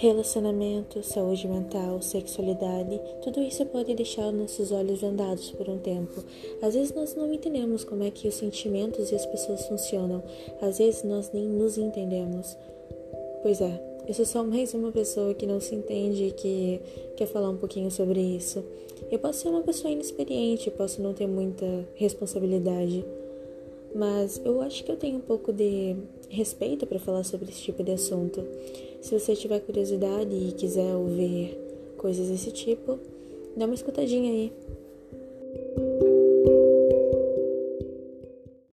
Relacionamento, saúde mental, sexualidade, tudo isso pode deixar nossos olhos vendados por um tempo. Às vezes nós não entendemos como é que os sentimentos e as pessoas funcionam. Às vezes nós nem nos entendemos. Pois é, eu sou só mais uma pessoa que não se entende e que quer falar um pouquinho sobre isso. Eu posso ser uma pessoa inexperiente, posso não ter muita responsabilidade, mas eu acho que eu tenho um pouco de respeito para falar sobre esse tipo de assunto. Se você tiver curiosidade e quiser ouvir coisas desse tipo, dá uma escutadinha aí.